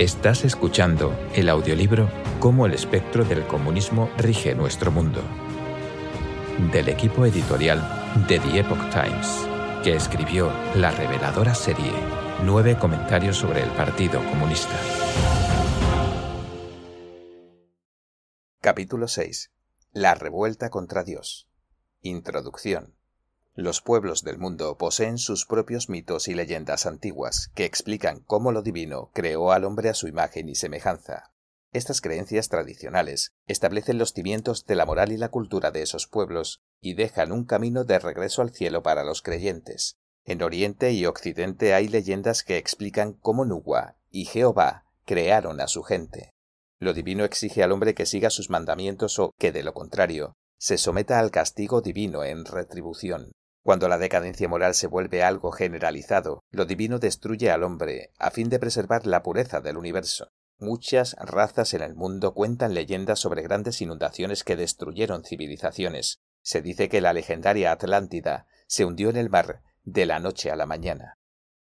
Estás escuchando el audiolibro Cómo el espectro del comunismo rige nuestro mundo, del equipo editorial de The Epoch Times, que escribió la reveladora serie Nueve comentarios sobre el Partido Comunista. Capítulo 6. La revuelta contra Dios. Introducción. Los pueblos del mundo poseen sus propios mitos y leyendas antiguas que explican cómo lo divino creó al hombre a su imagen y semejanza. Estas creencias tradicionales establecen los cimientos de la moral y la cultura de esos pueblos y dejan un camino de regreso al cielo para los creyentes. En Oriente y Occidente hay leyendas que explican cómo Nuwa y Jehová crearon a su gente. Lo divino exige al hombre que siga sus mandamientos o que, de lo contrario, se someta al castigo divino en retribución. Cuando la decadencia moral se vuelve algo generalizado, lo divino destruye al hombre a fin de preservar la pureza del universo. Muchas razas en el mundo cuentan leyendas sobre grandes inundaciones que destruyeron civilizaciones. Se dice que la legendaria Atlántida se hundió en el mar de la noche a la mañana.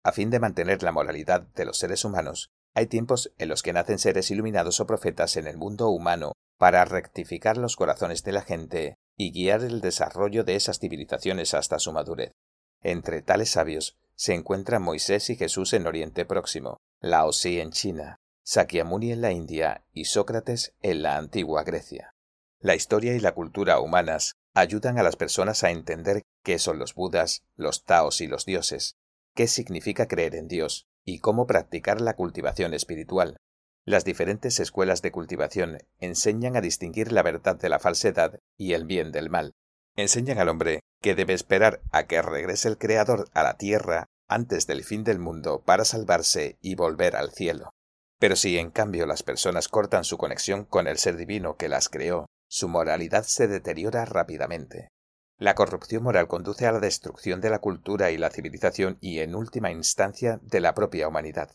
A fin de mantener la moralidad de los seres humanos, hay tiempos en los que nacen seres iluminados o profetas en el mundo humano para rectificar los corazones de la gente y guiar el desarrollo de esas civilizaciones hasta su madurez. Entre tales sabios se encuentran Moisés y Jesús en Oriente Próximo, Lao Tzu en China, Sakyamuni en la India y Sócrates en la antigua Grecia. La historia y la cultura humanas ayudan a las personas a entender qué son los Budas, los Taos y los dioses, qué significa creer en Dios y cómo practicar la cultivación espiritual. Las diferentes escuelas de cultivación enseñan a distinguir la verdad de la falsedad y el bien del mal. Enseñan al hombre que debe esperar a que regrese el Creador a la tierra antes del fin del mundo para salvarse y volver al cielo. Pero si en cambio las personas cortan su conexión con el ser divino que las creó, su moralidad se deteriora rápidamente. La corrupción moral conduce a la destrucción de la cultura y la civilización y, en última instancia, de la propia humanidad.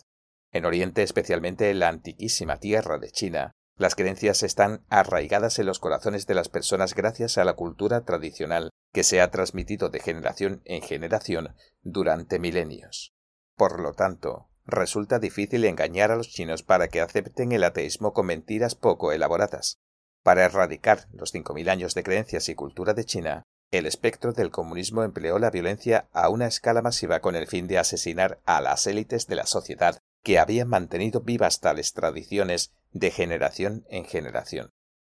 En Oriente, especialmente en la antiquísima tierra de China, las creencias están arraigadas en los corazones de las personas gracias a la cultura tradicional que se ha transmitido de generación en generación durante milenios. Por lo tanto, resulta difícil engañar a los chinos para que acepten el ateísmo con mentiras poco elaboradas. Para erradicar los cinco mil años de creencias y cultura de China, el espectro del comunismo empleó la violencia a una escala masiva con el fin de asesinar a las élites de la sociedad que habían mantenido vivas tales tradiciones de generación en generación.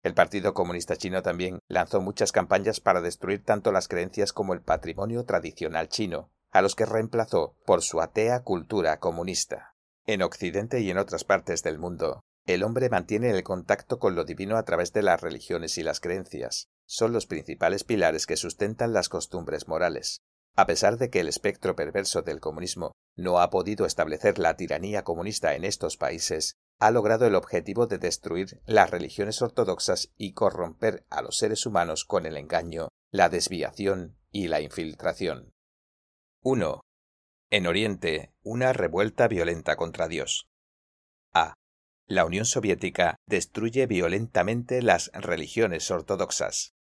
El Partido Comunista Chino también lanzó muchas campañas para destruir tanto las creencias como el patrimonio tradicional chino, a los que reemplazó por su atea cultura comunista. En Occidente y en otras partes del mundo, el hombre mantiene el contacto con lo divino a través de las religiones y las creencias. Son los principales pilares que sustentan las costumbres morales. A pesar de que el espectro perverso del comunismo no ha podido establecer la tiranía comunista en estos países, ha logrado el objetivo de destruir las religiones ortodoxas y corromper a los seres humanos con el engaño, la desviación y la infiltración. 1. En Oriente, una revuelta violenta contra Dios. A. La Unión Soviética destruye violentamente las religiones ortodoxas.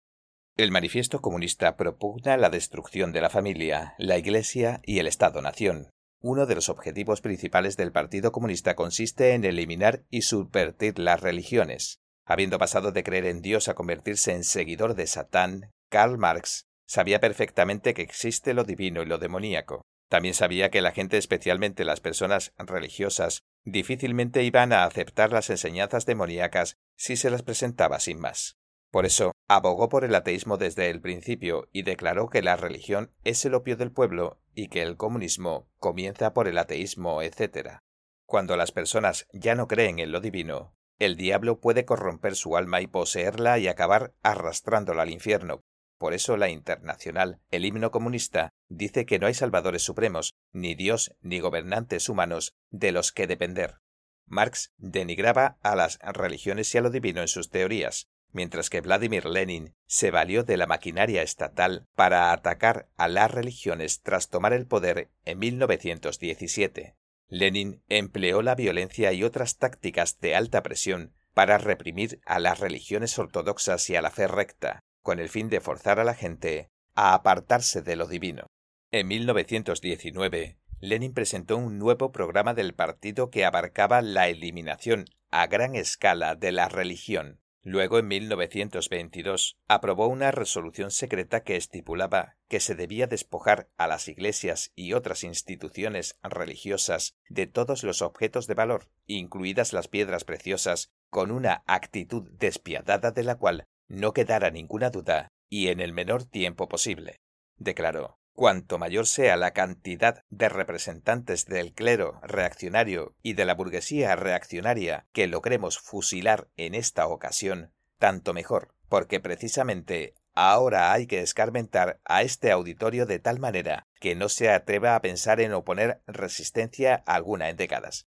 El manifiesto comunista propugna la destrucción de la familia, la Iglesia y el Estado-nación. Uno de los objetivos principales del Partido Comunista consiste en eliminar y subvertir las religiones. Habiendo pasado de creer en Dios a convertirse en seguidor de Satán, Karl Marx sabía perfectamente que existe lo divino y lo demoníaco. También sabía que la gente, especialmente las personas religiosas, difícilmente iban a aceptar las enseñanzas demoníacas si se las presentaba sin más. Por eso, abogó por el ateísmo desde el principio y declaró que la religión es el opio del pueblo y que el comunismo comienza por el ateísmo, etc. Cuando las personas ya no creen en lo divino, el diablo puede corromper su alma y poseerla y acabar arrastrándola al infierno. Por eso la internacional, el himno comunista, dice que no hay salvadores supremos, ni Dios ni gobernantes humanos de los que depender. Marx denigraba a las religiones y a lo divino en sus teorías, mientras que Vladimir Lenin se valió de la maquinaria estatal para atacar a las religiones tras tomar el poder en 1917. Lenin empleó la violencia y otras tácticas de alta presión para reprimir a las religiones ortodoxas y a la fe recta, con el fin de forzar a la gente a apartarse de lo divino. En 1919, Lenin presentó un nuevo programa del partido que abarcaba la eliminación a gran escala de la religión. Luego, en 1922, aprobó una resolución secreta que estipulaba que se debía despojar a las iglesias y otras instituciones religiosas de todos los objetos de valor, incluidas las piedras preciosas, con una actitud despiadada de la cual no quedara ninguna duda y en el menor tiempo posible. Declaró Cuanto mayor sea la cantidad de representantes del clero reaccionario y de la burguesía reaccionaria que logremos fusilar en esta ocasión, tanto mejor, porque precisamente ahora hay que escarmentar a este auditorio de tal manera que no se atreva a pensar en oponer resistencia alguna en décadas.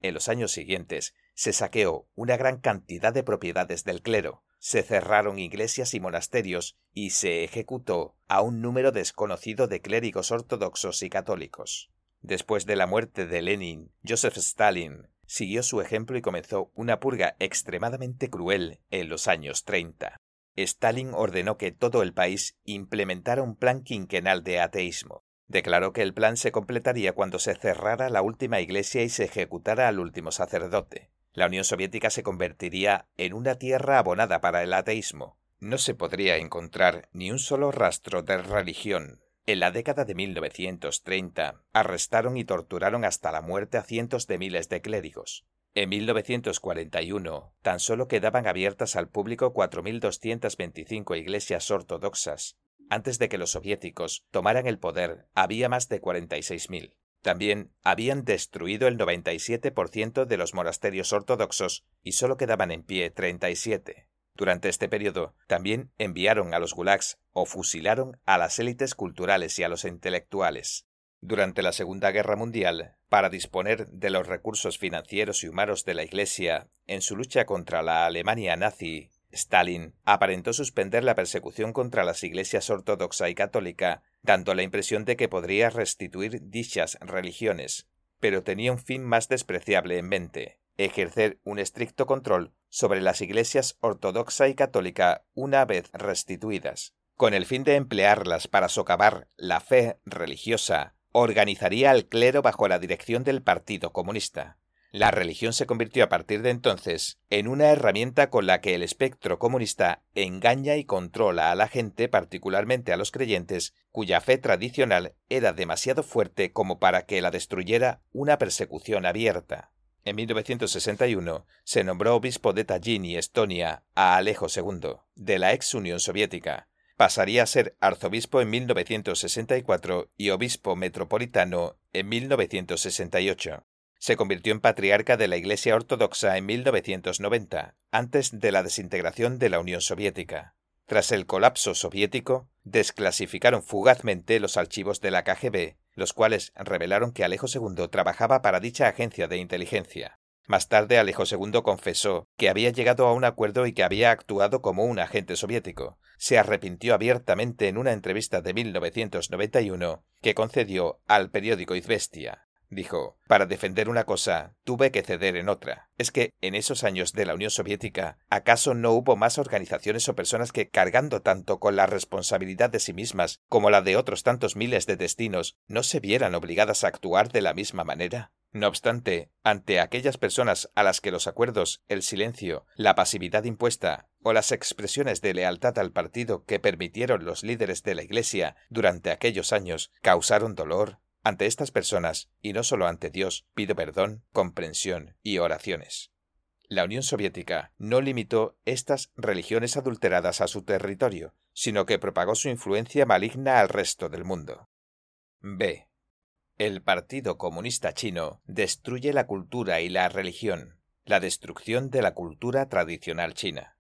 En los años siguientes se saqueó una gran cantidad de propiedades del clero, se cerraron iglesias y monasterios y se ejecutó a un número desconocido de clérigos ortodoxos y católicos. Después de la muerte de Lenin, Joseph Stalin siguió su ejemplo y comenzó una purga extremadamente cruel en los años 30. Stalin ordenó que todo el país implementara un plan quinquenal de ateísmo. Declaró que el plan se completaría cuando se cerrara la última iglesia y se ejecutara al último sacerdote la Unión Soviética se convertiría en una tierra abonada para el ateísmo. No se podría encontrar ni un solo rastro de religión. En la década de 1930 arrestaron y torturaron hasta la muerte a cientos de miles de clérigos. En 1941 tan solo quedaban abiertas al público 4.225 iglesias ortodoxas. Antes de que los soviéticos tomaran el poder había más de 46.000. También habían destruido el 97% de los monasterios ortodoxos y solo quedaban en pie 37. Durante este periodo también enviaron a los gulags o fusilaron a las élites culturales y a los intelectuales. Durante la Segunda Guerra Mundial, para disponer de los recursos financieros y humanos de la Iglesia en su lucha contra la Alemania nazi, Stalin aparentó suspender la persecución contra las iglesias ortodoxa y católica, dando la impresión de que podría restituir dichas religiones, pero tenía un fin más despreciable en mente ejercer un estricto control sobre las iglesias ortodoxa y católica una vez restituidas. Con el fin de emplearlas para socavar la fe religiosa, organizaría al clero bajo la dirección del Partido Comunista. La religión se convirtió a partir de entonces en una herramienta con la que el espectro comunista engaña y controla a la gente, particularmente a los creyentes, cuya fe tradicional era demasiado fuerte como para que la destruyera una persecución abierta. En 1961 se nombró obispo de Tallinn y Estonia a Alejo II, de la ex Unión Soviética. Pasaría a ser arzobispo en 1964 y obispo metropolitano en 1968. Se convirtió en patriarca de la Iglesia Ortodoxa en 1990, antes de la desintegración de la Unión Soviética. Tras el colapso soviético, desclasificaron fugazmente los archivos de la KGB, los cuales revelaron que Alejo II trabajaba para dicha agencia de inteligencia. Más tarde Alejo II confesó que había llegado a un acuerdo y que había actuado como un agente soviético. Se arrepintió abiertamente en una entrevista de 1991 que concedió al periódico Izvestia. Dijo, para defender una cosa, tuve que ceder en otra. Es que, en esos años de la Unión Soviética, ¿acaso no hubo más organizaciones o personas que, cargando tanto con la responsabilidad de sí mismas como la de otros tantos miles de destinos, no se vieran obligadas a actuar de la misma manera? No obstante, ante aquellas personas a las que los acuerdos, el silencio, la pasividad impuesta o las expresiones de lealtad al partido que permitieron los líderes de la Iglesia durante aquellos años causaron dolor, ante estas personas, y no solo ante Dios, pido perdón, comprensión y oraciones. La Unión Soviética no limitó estas religiones adulteradas a su territorio, sino que propagó su influencia maligna al resto del mundo. B. El Partido Comunista Chino destruye la cultura y la religión. La destrucción de la cultura tradicional china.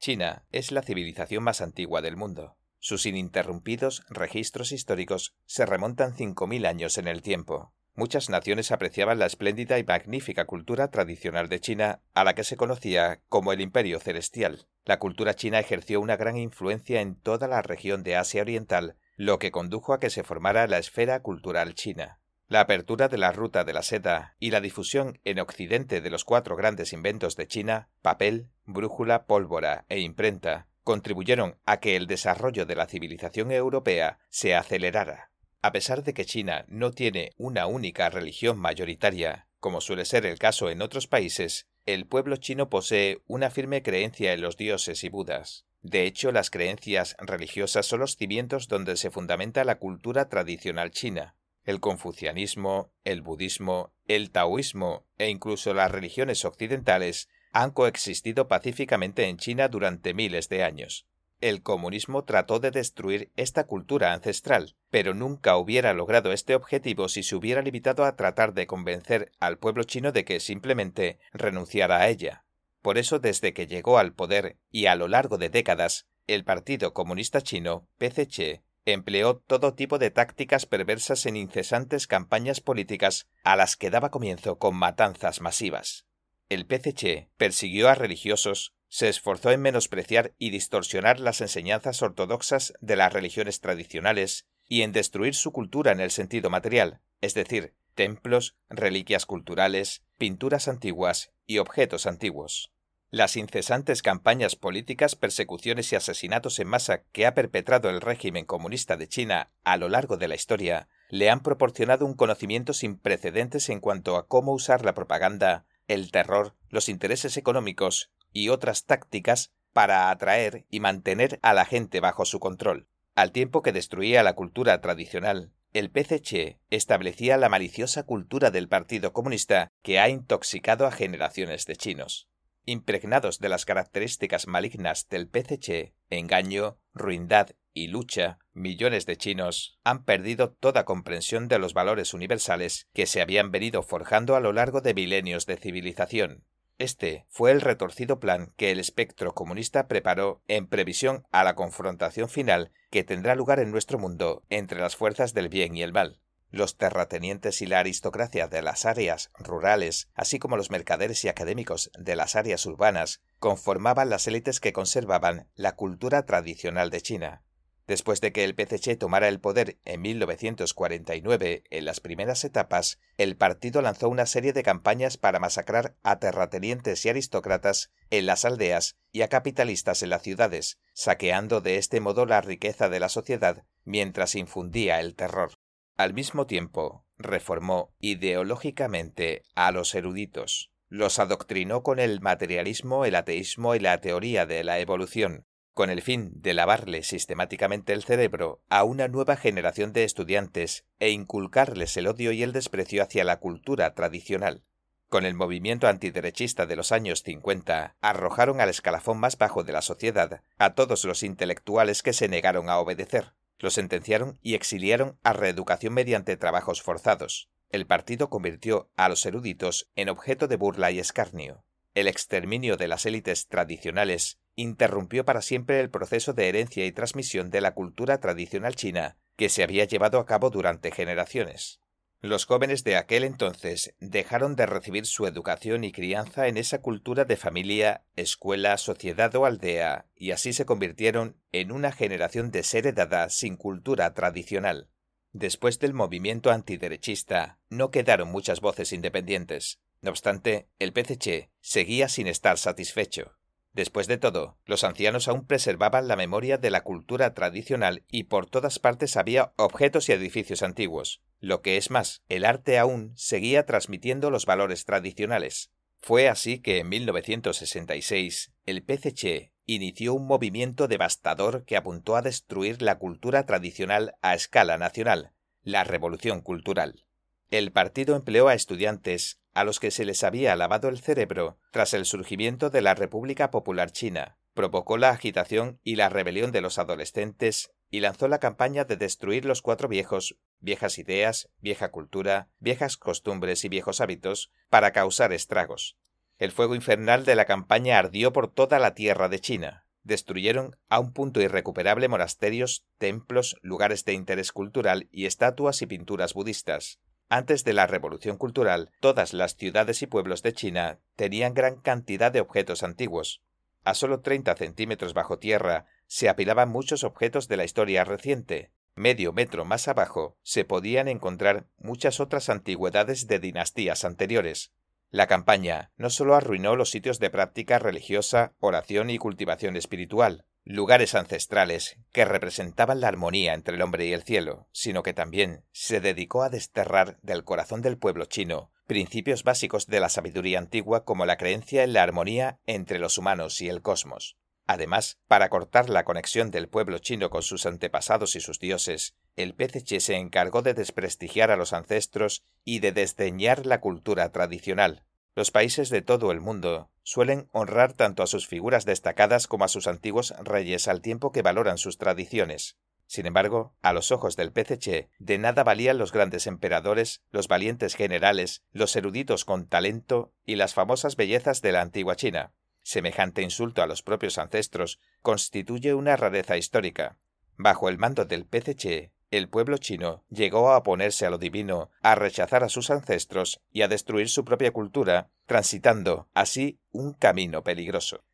China es la civilización más antigua del mundo. Sus ininterrumpidos registros históricos se remontan cinco mil años en el tiempo. Muchas naciones apreciaban la espléndida y magnífica cultura tradicional de China, a la que se conocía como el Imperio Celestial. La cultura china ejerció una gran influencia en toda la región de Asia Oriental, lo que condujo a que se formara la esfera cultural china. La apertura de la ruta de la seda y la difusión en Occidente de los cuatro grandes inventos de China, papel, brújula, pólvora e imprenta, contribuyeron a que el desarrollo de la civilización europea se acelerara. A pesar de que China no tiene una única religión mayoritaria, como suele ser el caso en otros países, el pueblo chino posee una firme creencia en los dioses y budas. De hecho, las creencias religiosas son los cimientos donde se fundamenta la cultura tradicional china. El confucianismo, el budismo, el taoísmo e incluso las religiones occidentales han coexistido pacíficamente en China durante miles de años. El comunismo trató de destruir esta cultura ancestral, pero nunca hubiera logrado este objetivo si se hubiera limitado a tratar de convencer al pueblo chino de que simplemente renunciara a ella. Por eso, desde que llegó al poder y a lo largo de décadas, el Partido Comunista Chino, PCC, empleó todo tipo de tácticas perversas en incesantes campañas políticas a las que daba comienzo con matanzas masivas. El PCC persiguió a religiosos, se esforzó en menospreciar y distorsionar las enseñanzas ortodoxas de las religiones tradicionales y en destruir su cultura en el sentido material, es decir, templos, reliquias culturales, pinturas antiguas y objetos antiguos. Las incesantes campañas políticas, persecuciones y asesinatos en masa que ha perpetrado el régimen comunista de China a lo largo de la historia le han proporcionado un conocimiento sin precedentes en cuanto a cómo usar la propaganda, el terror, los intereses económicos y otras tácticas para atraer y mantener a la gente bajo su control. Al tiempo que destruía la cultura tradicional, el PCC establecía la maliciosa cultura del Partido Comunista que ha intoxicado a generaciones de chinos. Impregnados de las características malignas del PCC, engaño, ruindad y lucha, millones de chinos han perdido toda comprensión de los valores universales que se habían venido forjando a lo largo de milenios de civilización. Este fue el retorcido plan que el espectro comunista preparó en previsión a la confrontación final que tendrá lugar en nuestro mundo entre las fuerzas del bien y el mal. Los terratenientes y la aristocracia de las áreas rurales, así como los mercaderes y académicos de las áreas urbanas, conformaban las élites que conservaban la cultura tradicional de China. Después de que el PCC tomara el poder en 1949, en las primeras etapas, el partido lanzó una serie de campañas para masacrar a terratenientes y aristócratas en las aldeas y a capitalistas en las ciudades, saqueando de este modo la riqueza de la sociedad mientras infundía el terror. Al mismo tiempo, reformó ideológicamente a los eruditos. Los adoctrinó con el materialismo, el ateísmo y la teoría de la evolución, con el fin de lavarle sistemáticamente el cerebro a una nueva generación de estudiantes e inculcarles el odio y el desprecio hacia la cultura tradicional. Con el movimiento antiderechista de los años 50, arrojaron al escalafón más bajo de la sociedad a todos los intelectuales que se negaron a obedecer. Los sentenciaron y exiliaron a reeducación mediante trabajos forzados. El partido convirtió a los eruditos en objeto de burla y escarnio. El exterminio de las élites tradicionales interrumpió para siempre el proceso de herencia y transmisión de la cultura tradicional china que se había llevado a cabo durante generaciones. Los jóvenes de aquel entonces dejaron de recibir su educación y crianza en esa cultura de familia, escuela, sociedad o aldea, y así se convirtieron en una generación desheredada sin cultura tradicional. Después del movimiento antiderechista, no quedaron muchas voces independientes. No obstante, el PCC seguía sin estar satisfecho. Después de todo, los ancianos aún preservaban la memoria de la cultura tradicional y por todas partes había objetos y edificios antiguos. Lo que es más, el arte aún seguía transmitiendo los valores tradicionales. Fue así que en 1966 el PCC inició un movimiento devastador que apuntó a destruir la cultura tradicional a escala nacional, la Revolución Cultural. El partido empleó a estudiantes a los que se les había lavado el cerebro tras el surgimiento de la República Popular China, provocó la agitación y la rebelión de los adolescentes y lanzó la campaña de destruir los cuatro viejos, viejas ideas, vieja cultura, viejas costumbres y viejos hábitos, para causar estragos. El fuego infernal de la campaña ardió por toda la tierra de China. Destruyeron a un punto irrecuperable monasterios, templos, lugares de interés cultural y estatuas y pinturas budistas. Antes de la Revolución Cultural, todas las ciudades y pueblos de China tenían gran cantidad de objetos antiguos. A solo 30 centímetros bajo tierra se apilaban muchos objetos de la historia reciente. Medio metro más abajo se podían encontrar muchas otras antigüedades de dinastías anteriores. La campaña no solo arruinó los sitios de práctica religiosa, oración y cultivación espiritual, lugares ancestrales que representaban la armonía entre el hombre y el cielo, sino que también se dedicó a desterrar del corazón del pueblo chino principios básicos de la sabiduría antigua como la creencia en la armonía entre los humanos y el cosmos. Además, para cortar la conexión del pueblo chino con sus antepasados y sus dioses, el PCC se encargó de desprestigiar a los ancestros y de desdeñar la cultura tradicional, los países de todo el mundo suelen honrar tanto a sus figuras destacadas como a sus antiguos reyes al tiempo que valoran sus tradiciones. Sin embargo, a los ojos del PCC, de nada valían los grandes emperadores, los valientes generales, los eruditos con talento y las famosas bellezas de la antigua China. Semejante insulto a los propios ancestros constituye una rareza histórica. Bajo el mando del PCC, el pueblo chino llegó a oponerse a lo divino, a rechazar a sus ancestros y a destruir su propia cultura, transitando así un camino peligroso.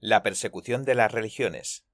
La persecución de las religiones.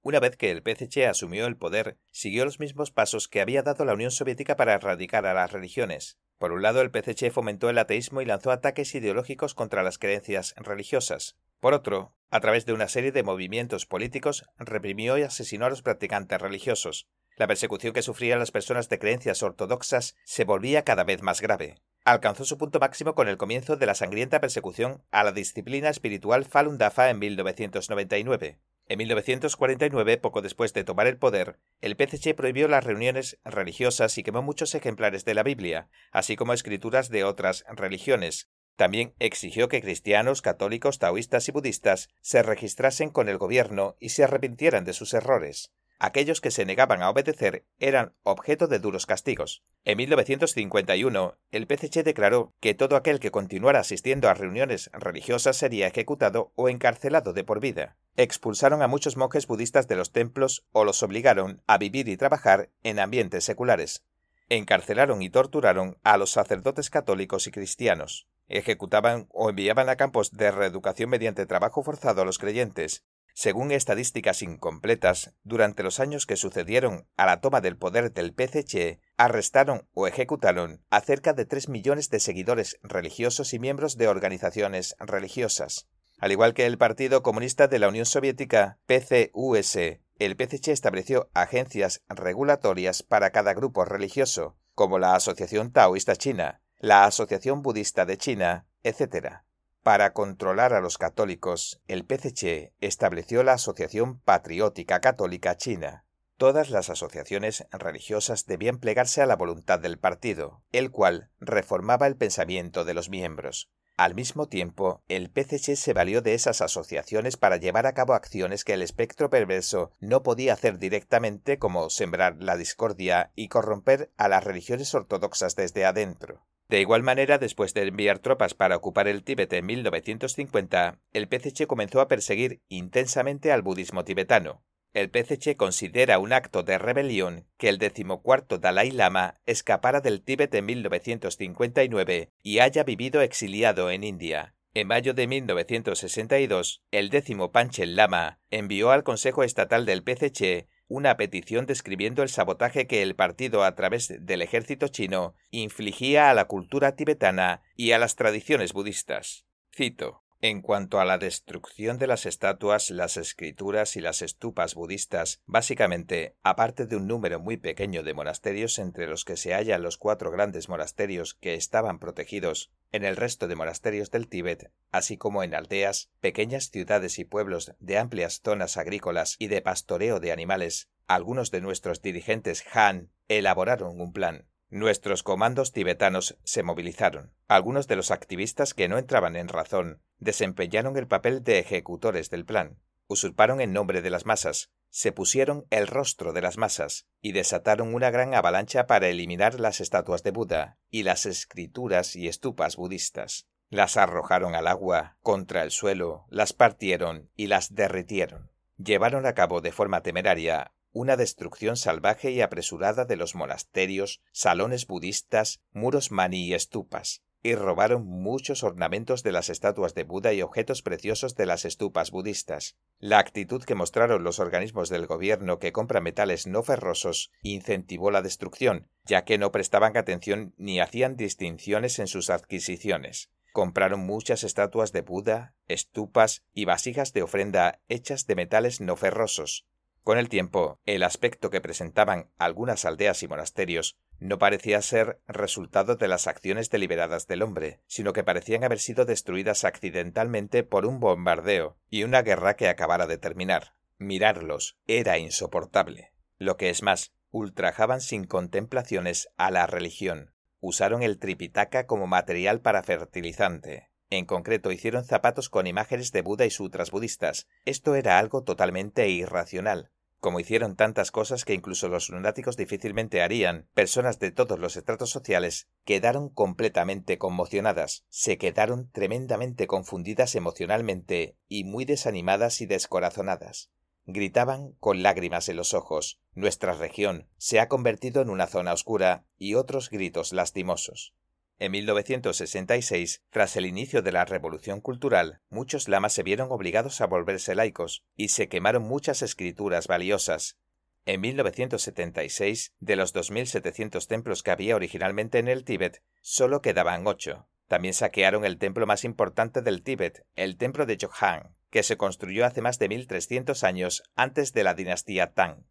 Una vez que el PCC asumió el poder, siguió los mismos pasos que había dado la Unión Soviética para erradicar a las religiones. Por un lado, el PCC fomentó el ateísmo y lanzó ataques ideológicos contra las creencias religiosas. Por otro, a través de una serie de movimientos políticos, reprimió y asesinó a los practicantes religiosos. La persecución que sufrían las personas de creencias ortodoxas se volvía cada vez más grave. Alcanzó su punto máximo con el comienzo de la sangrienta persecución a la disciplina espiritual Falun Dafa en 1999. En 1949, poco después de tomar el poder, el PCC prohibió las reuniones religiosas y quemó muchos ejemplares de la Biblia, así como escrituras de otras religiones. También exigió que cristianos, católicos, taoístas y budistas se registrasen con el gobierno y se arrepintieran de sus errores aquellos que se negaban a obedecer eran objeto de duros castigos. En 1951, el PCC declaró que todo aquel que continuara asistiendo a reuniones religiosas sería ejecutado o encarcelado de por vida. Expulsaron a muchos monjes budistas de los templos o los obligaron a vivir y trabajar en ambientes seculares. Encarcelaron y torturaron a los sacerdotes católicos y cristianos. Ejecutaban o enviaban a campos de reeducación mediante trabajo forzado a los creyentes según estadísticas incompletas, durante los años que sucedieron a la toma del poder del PCC, arrestaron o ejecutaron a cerca de 3 millones de seguidores religiosos y miembros de organizaciones religiosas. Al igual que el Partido Comunista de la Unión Soviética, PCUS, el PCC estableció agencias regulatorias para cada grupo religioso, como la Asociación Taoísta China, la Asociación Budista de China, etc. Para controlar a los católicos, el PCC estableció la Asociación Patriótica Católica China. Todas las asociaciones religiosas debían plegarse a la voluntad del partido, el cual reformaba el pensamiento de los miembros. Al mismo tiempo, el PCC se valió de esas asociaciones para llevar a cabo acciones que el espectro perverso no podía hacer directamente como sembrar la discordia y corromper a las religiones ortodoxas desde adentro. De igual manera, después de enviar tropas para ocupar el Tíbet en 1950, el PCC comenzó a perseguir intensamente al budismo tibetano. El PCC considera un acto de rebelión que el decimocuarto Dalai Lama escapara del Tíbet en 1959 y haya vivido exiliado en India. En mayo de 1962, el décimo Panchen Lama envió al Consejo Estatal del PCC una petición describiendo el sabotaje que el partido a través del ejército chino infligía a la cultura tibetana y a las tradiciones budistas. Cito en cuanto a la destrucción de las estatuas, las escrituras y las estupas budistas, básicamente, aparte de un número muy pequeño de monasterios entre los que se hallan los cuatro grandes monasterios que estaban protegidos, en el resto de monasterios del Tíbet, así como en aldeas, pequeñas ciudades y pueblos de amplias zonas agrícolas y de pastoreo de animales, algunos de nuestros dirigentes Han elaboraron un plan Nuestros comandos tibetanos se movilizaron. Algunos de los activistas que no entraban en razón desempeñaron el papel de ejecutores del plan. Usurparon el nombre de las masas, se pusieron el rostro de las masas y desataron una gran avalancha para eliminar las estatuas de Buda y las escrituras y estupas budistas. Las arrojaron al agua, contra el suelo, las partieron y las derritieron. Llevaron a cabo de forma temeraria una destrucción salvaje y apresurada de los monasterios, salones budistas, muros mani y estupas, y robaron muchos ornamentos de las estatuas de Buda y objetos preciosos de las estupas budistas. La actitud que mostraron los organismos del gobierno que compran metales no ferrosos incentivó la destrucción, ya que no prestaban atención ni hacían distinciones en sus adquisiciones. Compraron muchas estatuas de Buda, estupas y vasijas de ofrenda hechas de metales no ferrosos. Con el tiempo, el aspecto que presentaban algunas aldeas y monasterios no parecía ser resultado de las acciones deliberadas del hombre, sino que parecían haber sido destruidas accidentalmente por un bombardeo y una guerra que acabara de terminar. Mirarlos era insoportable. Lo que es más, ultrajaban sin contemplaciones a la religión. Usaron el tripitaka como material para fertilizante. En concreto, hicieron zapatos con imágenes de Buda y sutras budistas. Esto era algo totalmente irracional, como hicieron tantas cosas que incluso los lunáticos difícilmente harían, personas de todos los estratos sociales quedaron completamente conmocionadas, se quedaron tremendamente confundidas emocionalmente y muy desanimadas y descorazonadas. Gritaban con lágrimas en los ojos Nuestra región se ha convertido en una zona oscura y otros gritos lastimosos. En 1966, tras el inicio de la Revolución Cultural, muchos lamas se vieron obligados a volverse laicos y se quemaron muchas escrituras valiosas. En 1976, de los 2.700 templos que había originalmente en el Tíbet, solo quedaban ocho. También saquearon el templo más importante del Tíbet, el templo de Jokhan, que se construyó hace más de 1.300 años antes de la dinastía Tang.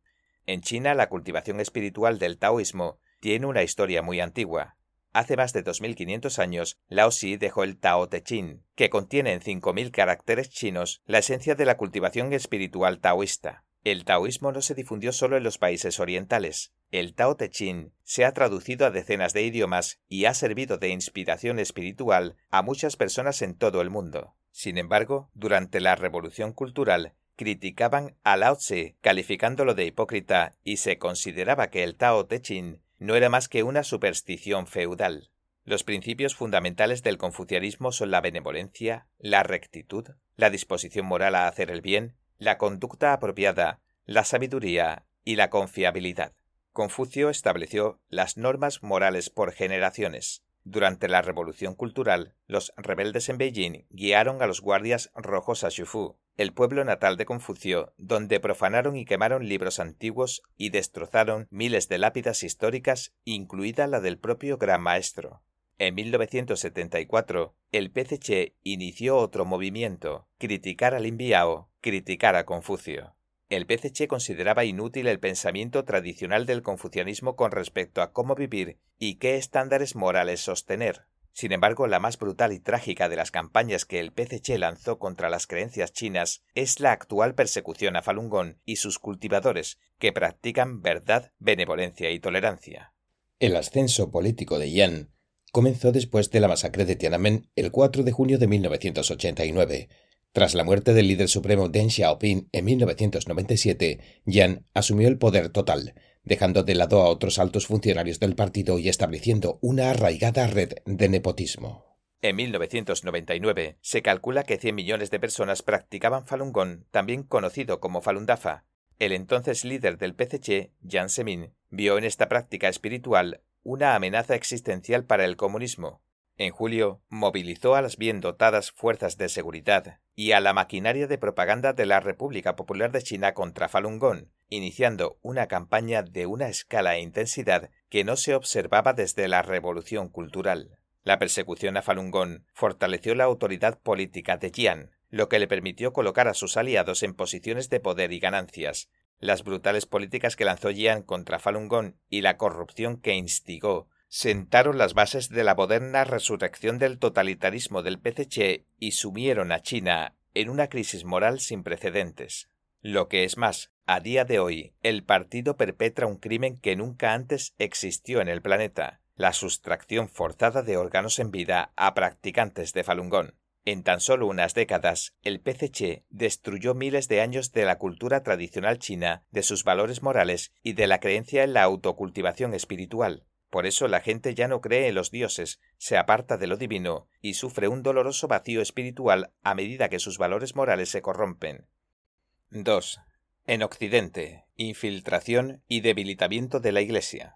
En China, la cultivación espiritual del taoísmo tiene una historia muy antigua. Hace más de 2.500 años, Lao Xi dejó el Tao Te Ching, que contiene en 5.000 caracteres chinos la esencia de la cultivación espiritual taoísta. El taoísmo no se difundió solo en los países orientales. El Tao Te Ching se ha traducido a decenas de idiomas y ha servido de inspiración espiritual a muchas personas en todo el mundo. Sin embargo, durante la Revolución Cultural, criticaban a Lao Tse, calificándolo de hipócrita, y se consideraba que el Tao Te Ching no era más que una superstición feudal. Los principios fundamentales del confucianismo son la benevolencia, la rectitud, la disposición moral a hacer el bien, la conducta apropiada, la sabiduría y la confiabilidad. Confucio estableció las normas morales por generaciones. Durante la Revolución Cultural, los rebeldes en Beijing guiaron a los guardias rojos a Shufu, el pueblo natal de Confucio, donde profanaron y quemaron libros antiguos y destrozaron miles de lápidas históricas, incluida la del propio Gran Maestro. En 1974, el PCC inició otro movimiento, criticar al Inviao, criticar a Confucio. El PCC consideraba inútil el pensamiento tradicional del confucianismo con respecto a cómo vivir y qué estándares morales sostener. Sin embargo, la más brutal y trágica de las campañas que el PCC lanzó contra las creencias chinas es la actual persecución a Falun Gong y sus cultivadores, que practican verdad, benevolencia y tolerancia. El ascenso político de Yan comenzó después de la masacre de Tiananmen el 4 de junio de 1989, tras la muerte del líder supremo Deng Xiaoping en 1997, Yan asumió el poder total, dejando de lado a otros altos funcionarios del partido y estableciendo una arraigada red de nepotismo. En 1999 se calcula que 100 millones de personas practicaban Falun Gong, también conocido como Falun Dafa. El entonces líder del PCC, Jiang Zemin, vio en esta práctica espiritual una amenaza existencial para el comunismo en julio, movilizó a las bien dotadas fuerzas de seguridad y a la maquinaria de propaganda de la República Popular de China contra Falun Gong, iniciando una campaña de una escala e intensidad que no se observaba desde la Revolución Cultural. La persecución a Falun Gong fortaleció la autoridad política de Jian, lo que le permitió colocar a sus aliados en posiciones de poder y ganancias. Las brutales políticas que lanzó Jian contra Falun Gong y la corrupción que instigó sentaron las bases de la moderna resurrección del totalitarismo del PCC y sumieron a China en una crisis moral sin precedentes. Lo que es más, a día de hoy, el partido perpetra un crimen que nunca antes existió en el planeta, la sustracción forzada de órganos en vida a practicantes de Falun Gong. En tan solo unas décadas, el PCC destruyó miles de años de la cultura tradicional china, de sus valores morales y de la creencia en la autocultivación espiritual. Por eso la gente ya no cree en los dioses, se aparta de lo divino y sufre un doloroso vacío espiritual a medida que sus valores morales se corrompen. 2. En Occidente, infiltración y debilitamiento de la Iglesia.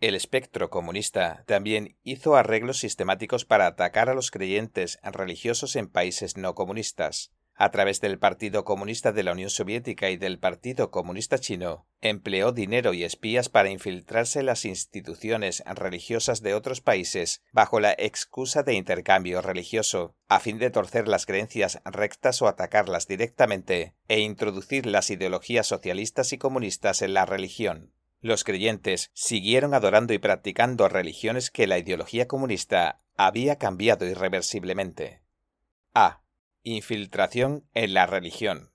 El espectro comunista también hizo arreglos sistemáticos para atacar a los creyentes religiosos en países no comunistas. A través del Partido Comunista de la Unión Soviética y del Partido Comunista Chino, empleó dinero y espías para infiltrarse en las instituciones religiosas de otros países bajo la excusa de intercambio religioso, a fin de torcer las creencias rectas o atacarlas directamente, e introducir las ideologías socialistas y comunistas en la religión. Los creyentes siguieron adorando y practicando religiones que la ideología comunista había cambiado irreversiblemente. A. Infiltración en la religión.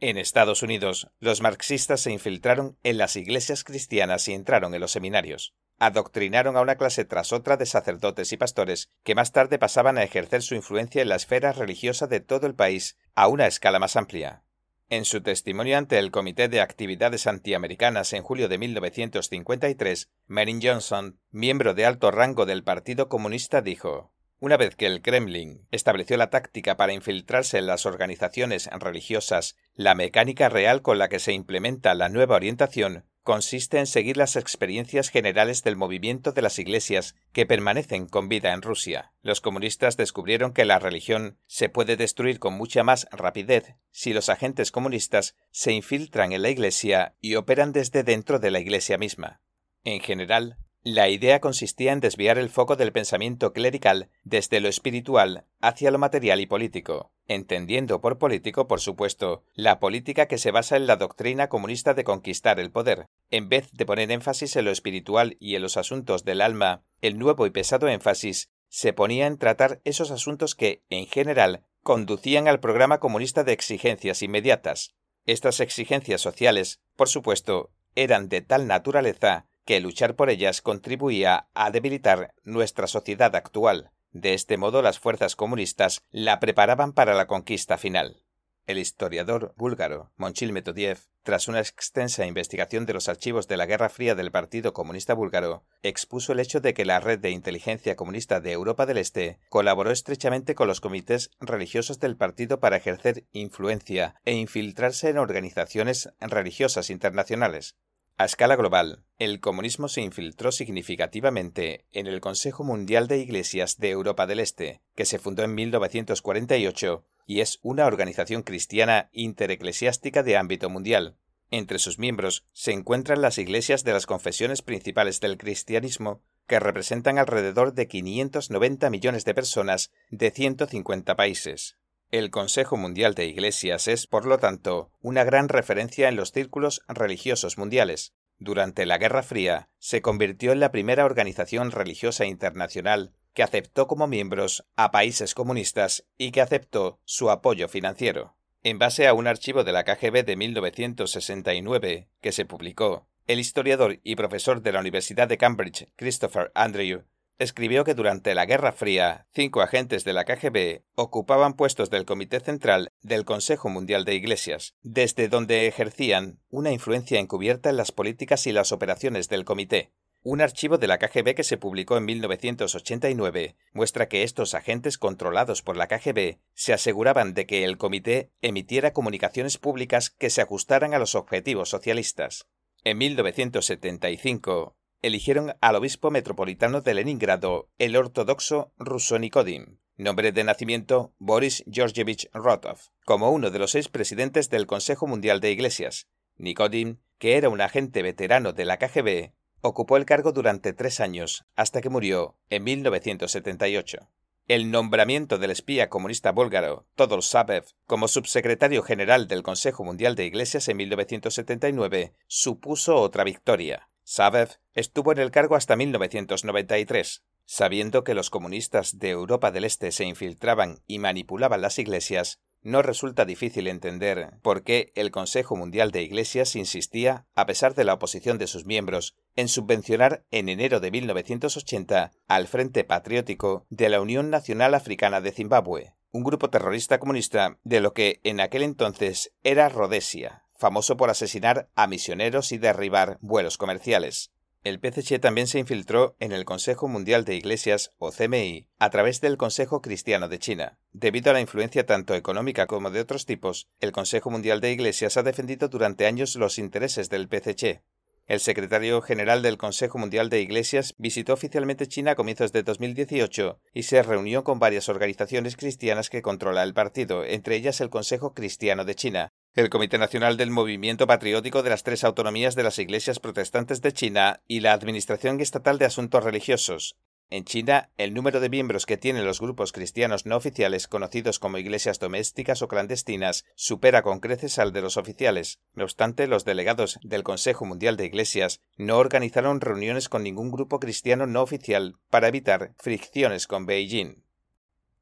En Estados Unidos, los marxistas se infiltraron en las iglesias cristianas y entraron en los seminarios. Adoctrinaron a una clase tras otra de sacerdotes y pastores que más tarde pasaban a ejercer su influencia en la esfera religiosa de todo el país a una escala más amplia. En su testimonio ante el Comité de Actividades Antiamericanas en julio de 1953, Marin Johnson, miembro de alto rango del Partido Comunista, dijo una vez que el Kremlin estableció la táctica para infiltrarse en las organizaciones religiosas, la mecánica real con la que se implementa la nueva orientación consiste en seguir las experiencias generales del movimiento de las iglesias que permanecen con vida en Rusia. Los comunistas descubrieron que la religión se puede destruir con mucha más rapidez si los agentes comunistas se infiltran en la iglesia y operan desde dentro de la iglesia misma. En general, la idea consistía en desviar el foco del pensamiento clerical desde lo espiritual hacia lo material y político, entendiendo por político, por supuesto, la política que se basa en la doctrina comunista de conquistar el poder. En vez de poner énfasis en lo espiritual y en los asuntos del alma, el nuevo y pesado énfasis se ponía en tratar esos asuntos que, en general, conducían al programa comunista de exigencias inmediatas. Estas exigencias sociales, por supuesto, eran de tal naturaleza que luchar por ellas contribuía a debilitar nuestra sociedad actual. De este modo las fuerzas comunistas la preparaban para la conquista final. El historiador búlgaro Monchil Metodiev, tras una extensa investigación de los archivos de la Guerra Fría del Partido Comunista Búlgaro, expuso el hecho de que la red de inteligencia comunista de Europa del Este colaboró estrechamente con los comités religiosos del partido para ejercer influencia e infiltrarse en organizaciones religiosas internacionales. A escala global, el comunismo se infiltró significativamente en el Consejo Mundial de Iglesias de Europa del Este, que se fundó en 1948 y es una organización cristiana intereclesiástica de ámbito mundial. Entre sus miembros se encuentran las iglesias de las confesiones principales del cristianismo, que representan alrededor de 590 millones de personas de 150 países. El Consejo Mundial de Iglesias es, por lo tanto, una gran referencia en los círculos religiosos mundiales. Durante la Guerra Fría, se convirtió en la primera organización religiosa internacional que aceptó como miembros a países comunistas y que aceptó su apoyo financiero. En base a un archivo de la KGB de 1969 que se publicó, el historiador y profesor de la Universidad de Cambridge, Christopher Andrew, escribió que durante la Guerra Fría, cinco agentes de la KGB ocupaban puestos del Comité Central del Consejo Mundial de Iglesias, desde donde ejercían una influencia encubierta en las políticas y las operaciones del comité. Un archivo de la KGB que se publicó en 1989 muestra que estos agentes controlados por la KGB se aseguraban de que el comité emitiera comunicaciones públicas que se ajustaran a los objetivos socialistas. En 1975, eligieron al obispo metropolitano de Leningrado, el ortodoxo ruso Nikodim, nombre de nacimiento Boris Georgievich Rotov, como uno de los seis presidentes del Consejo Mundial de Iglesias. Nikodim, que era un agente veterano de la KGB, ocupó el cargo durante tres años, hasta que murió en 1978. El nombramiento del espía comunista búlgaro Todor Sabev como subsecretario general del Consejo Mundial de Iglesias en 1979 supuso otra victoria. Sabev estuvo en el cargo hasta 1993. Sabiendo que los comunistas de Europa del Este se infiltraban y manipulaban las iglesias, no resulta difícil entender por qué el Consejo Mundial de Iglesias insistía, a pesar de la oposición de sus miembros, en subvencionar en enero de 1980 al Frente Patriótico de la Unión Nacional Africana de Zimbabue, un grupo terrorista comunista de lo que en aquel entonces era Rhodesia, famoso por asesinar a misioneros y derribar vuelos comerciales. El PCC también se infiltró en el Consejo Mundial de Iglesias, o CMI, a través del Consejo Cristiano de China. Debido a la influencia tanto económica como de otros tipos, el Consejo Mundial de Iglesias ha defendido durante años los intereses del PCC. El secretario general del Consejo Mundial de Iglesias visitó oficialmente China a comienzos de 2018 y se reunió con varias organizaciones cristianas que controla el partido, entre ellas el Consejo Cristiano de China, el Comité Nacional del Movimiento Patriótico de las tres autonomías de las iglesias protestantes de China y la Administración Estatal de Asuntos Religiosos, en China, el número de miembros que tienen los grupos cristianos no oficiales conocidos como iglesias domésticas o clandestinas supera con creces al de los oficiales. No obstante, los delegados del Consejo Mundial de Iglesias no organizaron reuniones con ningún grupo cristiano no oficial para evitar fricciones con Beijing.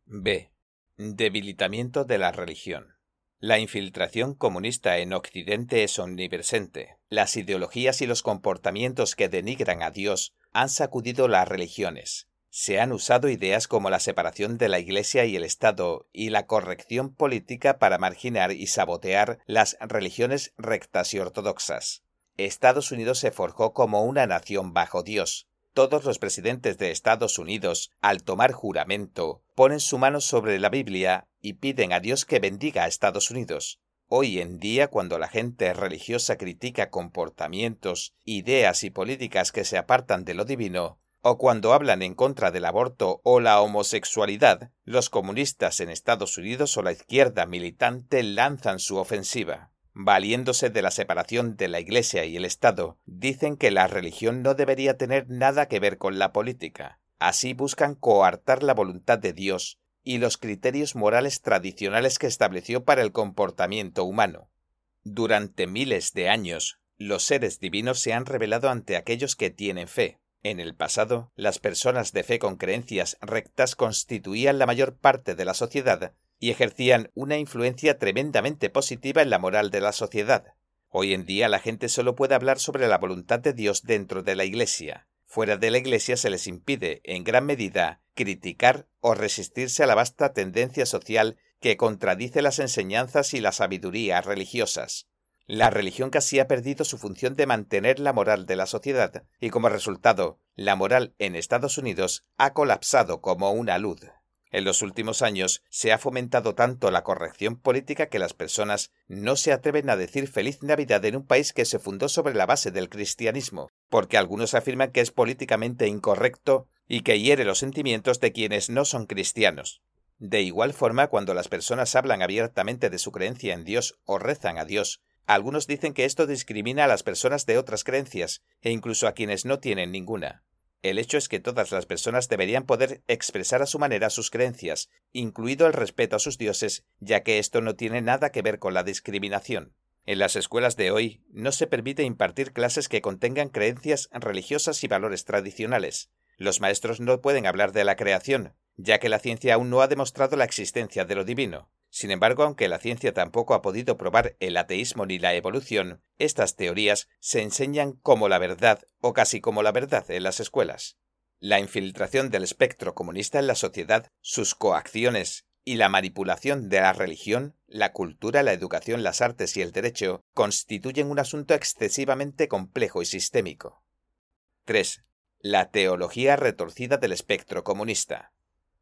B. Debilitamiento de la religión. La infiltración comunista en Occidente es omnipresente. Las ideologías y los comportamientos que denigran a Dios han sacudido las religiones. Se han usado ideas como la separación de la Iglesia y el Estado y la corrección política para marginar y sabotear las religiones rectas y ortodoxas. Estados Unidos se forjó como una nación bajo Dios, todos los presidentes de Estados Unidos, al tomar juramento, ponen su mano sobre la Biblia y piden a Dios que bendiga a Estados Unidos. Hoy en día, cuando la gente religiosa critica comportamientos, ideas y políticas que se apartan de lo divino, o cuando hablan en contra del aborto o la homosexualidad, los comunistas en Estados Unidos o la izquierda militante lanzan su ofensiva valiéndose de la separación de la Iglesia y el Estado, dicen que la religión no debería tener nada que ver con la política. Así buscan coartar la voluntad de Dios y los criterios morales tradicionales que estableció para el comportamiento humano. Durante miles de años, los seres divinos se han revelado ante aquellos que tienen fe. En el pasado, las personas de fe con creencias rectas constituían la mayor parte de la sociedad y ejercían una influencia tremendamente positiva en la moral de la sociedad. Hoy en día la gente solo puede hablar sobre la voluntad de Dios dentro de la Iglesia. Fuera de la Iglesia se les impide, en gran medida, criticar o resistirse a la vasta tendencia social que contradice las enseñanzas y la sabiduría religiosas. La religión casi ha perdido su función de mantener la moral de la sociedad, y como resultado, la moral en Estados Unidos ha colapsado como una luz. En los últimos años se ha fomentado tanto la corrección política que las personas no se atreven a decir feliz Navidad en un país que se fundó sobre la base del cristianismo, porque algunos afirman que es políticamente incorrecto y que hiere los sentimientos de quienes no son cristianos. De igual forma, cuando las personas hablan abiertamente de su creencia en Dios o rezan a Dios, algunos dicen que esto discrimina a las personas de otras creencias e incluso a quienes no tienen ninguna. El hecho es que todas las personas deberían poder expresar a su manera sus creencias, incluido el respeto a sus dioses, ya que esto no tiene nada que ver con la discriminación. En las escuelas de hoy no se permite impartir clases que contengan creencias religiosas y valores tradicionales. Los maestros no pueden hablar de la creación, ya que la ciencia aún no ha demostrado la existencia de lo divino. Sin embargo, aunque la ciencia tampoco ha podido probar el ateísmo ni la evolución, estas teorías se enseñan como la verdad o casi como la verdad en las escuelas. La infiltración del espectro comunista en la sociedad, sus coacciones y la manipulación de la religión, la cultura, la educación, las artes y el derecho constituyen un asunto excesivamente complejo y sistémico. 3. La teología retorcida del espectro comunista.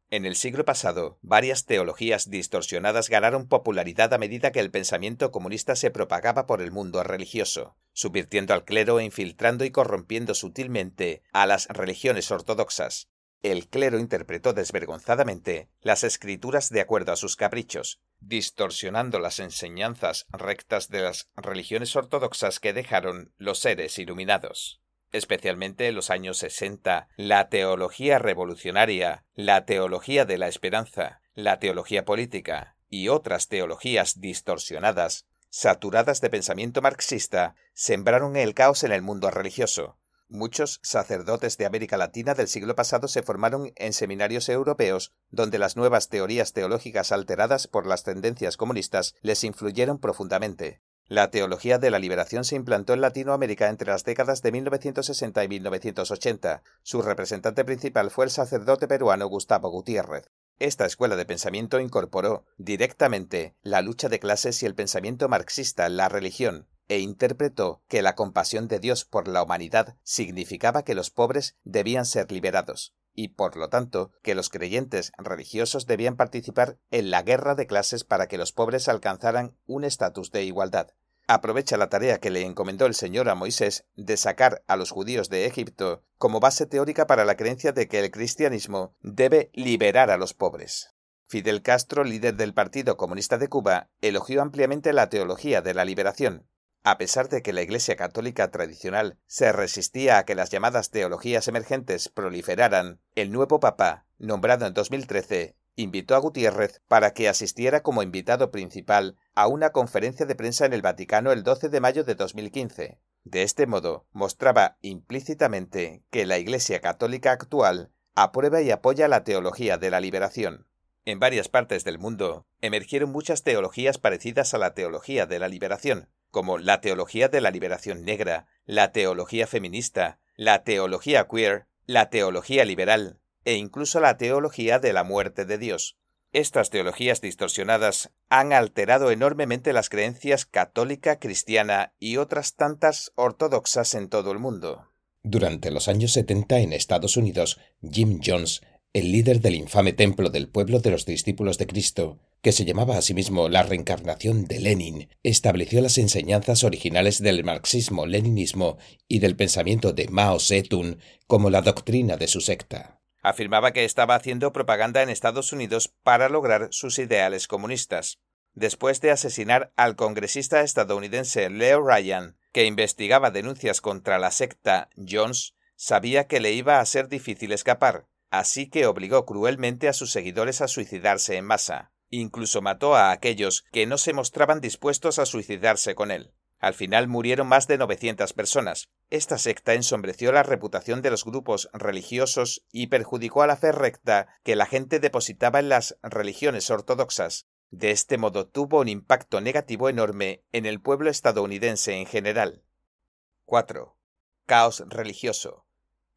En el siglo pasado, varias teologías distorsionadas ganaron popularidad a medida que el pensamiento comunista se propagaba por el mundo religioso, subvirtiendo al clero e infiltrando y corrompiendo sutilmente a las religiones ortodoxas. El clero interpretó desvergonzadamente las escrituras de acuerdo a sus caprichos, distorsionando las enseñanzas rectas de las religiones ortodoxas que dejaron los seres iluminados especialmente en los años 60, la teología revolucionaria, la teología de la esperanza, la teología política y otras teologías distorsionadas, saturadas de pensamiento marxista, sembraron el caos en el mundo religioso. Muchos sacerdotes de América Latina del siglo pasado se formaron en seminarios europeos donde las nuevas teorías teológicas alteradas por las tendencias comunistas les influyeron profundamente. La teología de la liberación se implantó en Latinoamérica entre las décadas de 1960 y 1980. Su representante principal fue el sacerdote peruano Gustavo Gutiérrez. Esta escuela de pensamiento incorporó directamente la lucha de clases y el pensamiento marxista en la religión, e interpretó que la compasión de Dios por la humanidad significaba que los pobres debían ser liberados, y por lo tanto que los creyentes religiosos debían participar en la guerra de clases para que los pobres alcanzaran un estatus de igualdad. Aprovecha la tarea que le encomendó el Señor a Moisés de sacar a los judíos de Egipto como base teórica para la creencia de que el cristianismo debe liberar a los pobres. Fidel Castro, líder del Partido Comunista de Cuba, elogió ampliamente la teología de la liberación. A pesar de que la Iglesia Católica tradicional se resistía a que las llamadas teologías emergentes proliferaran, el nuevo Papa, nombrado en 2013, invitó a Gutiérrez para que asistiera como invitado principal a una conferencia de prensa en el Vaticano el 12 de mayo de 2015. De este modo, mostraba implícitamente que la Iglesia Católica actual aprueba y apoya la teología de la liberación. En varias partes del mundo emergieron muchas teologías parecidas a la teología de la liberación, como la teología de la liberación negra, la teología feminista, la teología queer, la teología liberal, e incluso la teología de la muerte de Dios. Estas teologías distorsionadas han alterado enormemente las creencias católica, cristiana y otras tantas ortodoxas en todo el mundo. Durante los años 70 en Estados Unidos, Jim Jones, el líder del infame templo del pueblo de los discípulos de Cristo, que se llamaba a sí mismo la reencarnación de Lenin, estableció las enseñanzas originales del marxismo-leninismo y del pensamiento de Mao Zedong como la doctrina de su secta. Afirmaba que estaba haciendo propaganda en Estados Unidos para lograr sus ideales comunistas. Después de asesinar al congresista estadounidense Leo Ryan, que investigaba denuncias contra la secta Jones, sabía que le iba a ser difícil escapar, así que obligó cruelmente a sus seguidores a suicidarse en masa. Incluso mató a aquellos que no se mostraban dispuestos a suicidarse con él. Al final murieron más de 900 personas. Esta secta ensombreció la reputación de los grupos religiosos y perjudicó a la fe recta que la gente depositaba en las religiones ortodoxas. De este modo tuvo un impacto negativo enorme en el pueblo estadounidense en general. 4. Caos religioso.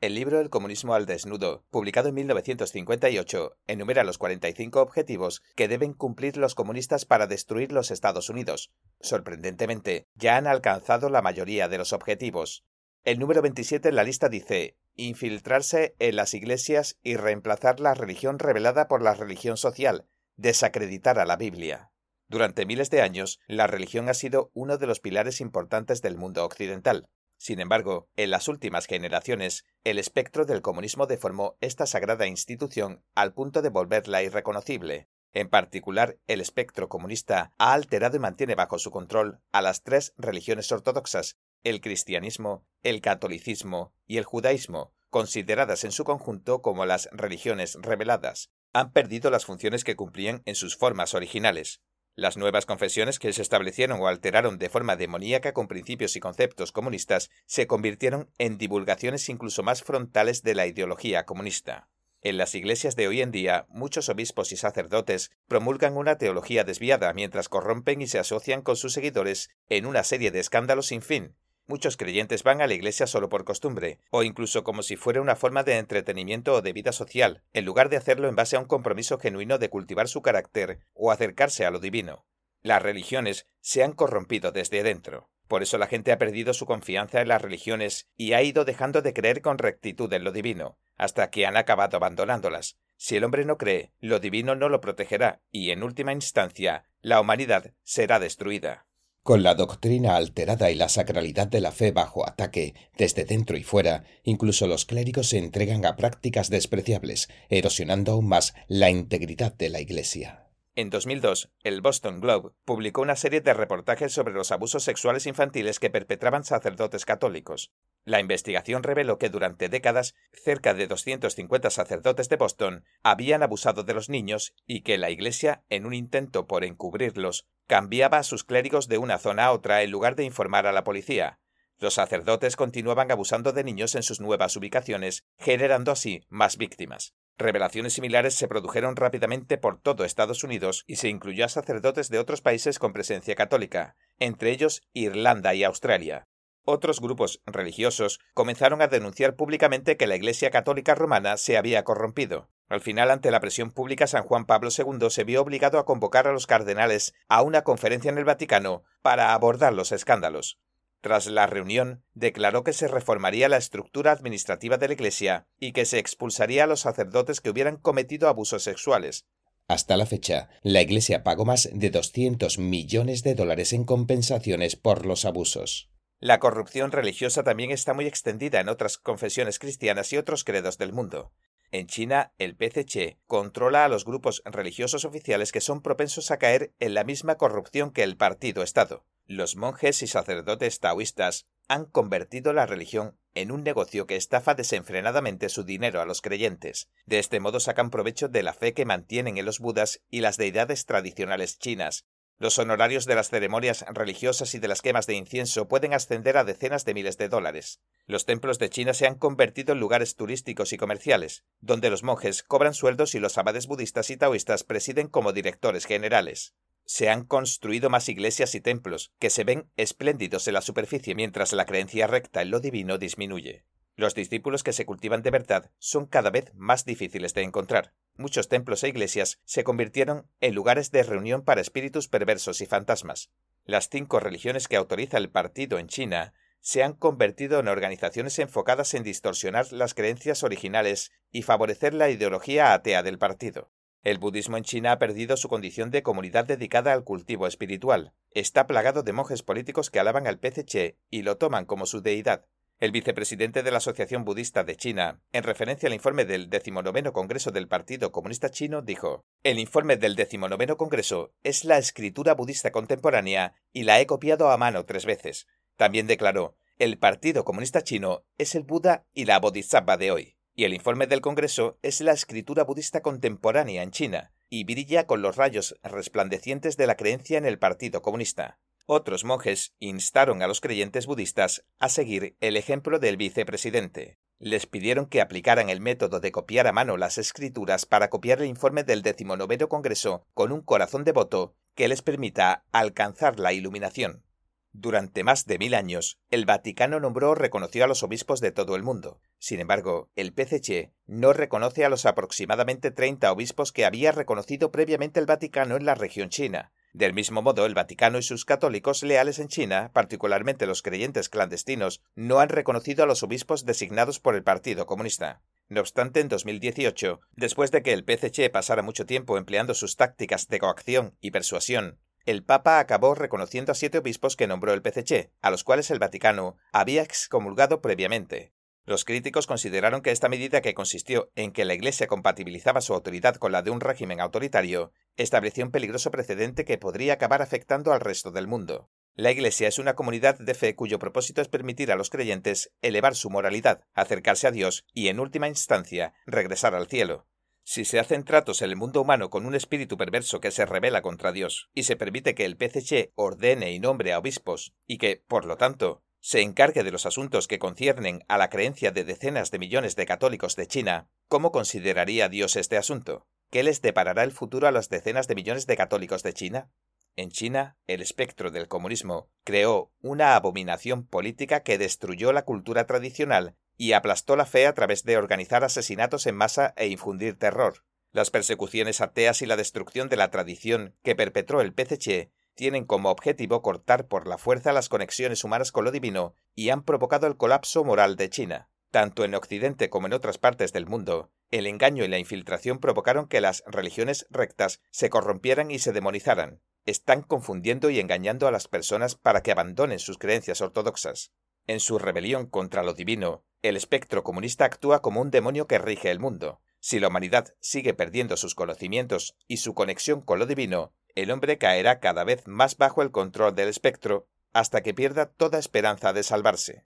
El libro El comunismo al desnudo, publicado en 1958, enumera los 45 objetivos que deben cumplir los comunistas para destruir los Estados Unidos. Sorprendentemente, ya han alcanzado la mayoría de los objetivos. El número 27 en la lista dice infiltrarse en las iglesias y reemplazar la religión revelada por la religión social, desacreditar a la Biblia. Durante miles de años, la religión ha sido uno de los pilares importantes del mundo occidental. Sin embargo, en las últimas generaciones, el espectro del comunismo deformó esta sagrada institución al punto de volverla irreconocible. En particular, el espectro comunista ha alterado y mantiene bajo su control a las tres religiones ortodoxas, el cristianismo, el catolicismo y el judaísmo, consideradas en su conjunto como las religiones reveladas. Han perdido las funciones que cumplían en sus formas originales. Las nuevas confesiones que se establecieron o alteraron de forma demoníaca con principios y conceptos comunistas se convirtieron en divulgaciones incluso más frontales de la ideología comunista. En las iglesias de hoy en día, muchos obispos y sacerdotes promulgan una teología desviada mientras corrompen y se asocian con sus seguidores en una serie de escándalos sin fin, Muchos creyentes van a la iglesia solo por costumbre, o incluso como si fuera una forma de entretenimiento o de vida social, en lugar de hacerlo en base a un compromiso genuino de cultivar su carácter o acercarse a lo divino. Las religiones se han corrompido desde dentro. Por eso la gente ha perdido su confianza en las religiones y ha ido dejando de creer con rectitud en lo divino, hasta que han acabado abandonándolas. Si el hombre no cree, lo divino no lo protegerá y, en última instancia, la humanidad será destruida. Con la doctrina alterada y la sacralidad de la fe bajo ataque, desde dentro y fuera, incluso los clérigos se entregan a prácticas despreciables, erosionando aún más la integridad de la Iglesia. En 2002, el Boston Globe publicó una serie de reportajes sobre los abusos sexuales infantiles que perpetraban sacerdotes católicos. La investigación reveló que durante décadas cerca de 250 sacerdotes de Boston habían abusado de los niños y que la Iglesia, en un intento por encubrirlos, cambiaba a sus clérigos de una zona a otra en lugar de informar a la policía. Los sacerdotes continuaban abusando de niños en sus nuevas ubicaciones, generando así más víctimas. Revelaciones similares se produjeron rápidamente por todo Estados Unidos y se incluyó a sacerdotes de otros países con presencia católica, entre ellos Irlanda y Australia. Otros grupos religiosos comenzaron a denunciar públicamente que la Iglesia Católica Romana se había corrompido. Al final, ante la presión pública, San Juan Pablo II se vio obligado a convocar a los cardenales a una conferencia en el Vaticano para abordar los escándalos. Tras la reunión, declaró que se reformaría la estructura administrativa de la Iglesia y que se expulsaría a los sacerdotes que hubieran cometido abusos sexuales. Hasta la fecha, la Iglesia pagó más de 200 millones de dólares en compensaciones por los abusos. La corrupción religiosa también está muy extendida en otras confesiones cristianas y otros credos del mundo. En China, el PCC controla a los grupos religiosos oficiales que son propensos a caer en la misma corrupción que el partido Estado. Los monjes y sacerdotes taoístas han convertido la religión en un negocio que estafa desenfrenadamente su dinero a los creyentes. De este modo sacan provecho de la fe que mantienen en los budas y las deidades tradicionales chinas, los honorarios de las ceremonias religiosas y de las quemas de incienso pueden ascender a decenas de miles de dólares. Los templos de China se han convertido en lugares turísticos y comerciales, donde los monjes cobran sueldos y los abades budistas y taoístas presiden como directores generales. Se han construido más iglesias y templos, que se ven espléndidos en la superficie mientras la creencia recta en lo divino disminuye. Los discípulos que se cultivan de verdad son cada vez más difíciles de encontrar. Muchos templos e iglesias se convirtieron en lugares de reunión para espíritus perversos y fantasmas. Las cinco religiones que autoriza el partido en China se han convertido en organizaciones enfocadas en distorsionar las creencias originales y favorecer la ideología atea del partido. El budismo en China ha perdido su condición de comunidad dedicada al cultivo espiritual. Está plagado de monjes políticos que alaban al PCC y lo toman como su deidad. El vicepresidente de la Asociación Budista de China, en referencia al informe del decimonoveno Congreso del Partido Comunista Chino, dijo El informe del decimonoveno Congreso es la escritura budista contemporánea y la he copiado a mano tres veces. También declaró El Partido Comunista Chino es el Buda y la Bodhisattva de hoy. Y el informe del Congreso es la escritura budista contemporánea en China, y brilla con los rayos resplandecientes de la creencia en el Partido Comunista. Otros monjes instaron a los creyentes budistas a seguir el ejemplo del vicepresidente. Les pidieron que aplicaran el método de copiar a mano las escrituras para copiar el informe del decimonoveno Congreso con un corazón devoto que les permita alcanzar la iluminación. Durante más de mil años, el Vaticano nombró o reconoció a los obispos de todo el mundo. Sin embargo, el PCC no reconoce a los aproximadamente 30 obispos que había reconocido previamente el Vaticano en la región china. Del mismo modo, el Vaticano y sus católicos leales en China, particularmente los creyentes clandestinos, no han reconocido a los obispos designados por el Partido Comunista. No obstante, en 2018, después de que el PCC pasara mucho tiempo empleando sus tácticas de coacción y persuasión, el Papa acabó reconociendo a siete obispos que nombró el PCC, a los cuales el Vaticano había excomulgado previamente. Los críticos consideraron que esta medida, que consistió en que la Iglesia compatibilizaba su autoridad con la de un régimen autoritario, estableció un peligroso precedente que podría acabar afectando al resto del mundo. La Iglesia es una comunidad de fe cuyo propósito es permitir a los creyentes elevar su moralidad, acercarse a Dios y, en última instancia, regresar al cielo. Si se hacen tratos en el mundo humano con un espíritu perverso que se rebela contra Dios, y se permite que el PCC ordene y nombre a obispos, y que, por lo tanto, se encargue de los asuntos que conciernen a la creencia de decenas de millones de católicos de China, ¿cómo consideraría Dios este asunto? ¿Qué les deparará el futuro a las decenas de millones de católicos de China? En China, el espectro del comunismo creó una abominación política que destruyó la cultura tradicional y aplastó la fe a través de organizar asesinatos en masa e infundir terror. Las persecuciones ateas y la destrucción de la tradición que perpetró el PCC tienen como objetivo cortar por la fuerza las conexiones humanas con lo divino y han provocado el colapso moral de China. Tanto en Occidente como en otras partes del mundo, el engaño y la infiltración provocaron que las religiones rectas se corrompieran y se demonizaran. Están confundiendo y engañando a las personas para que abandonen sus creencias ortodoxas. En su rebelión contra lo divino, el espectro comunista actúa como un demonio que rige el mundo. Si la humanidad sigue perdiendo sus conocimientos y su conexión con lo divino, el hombre caerá cada vez más bajo el control del espectro hasta que pierda toda esperanza de salvarse.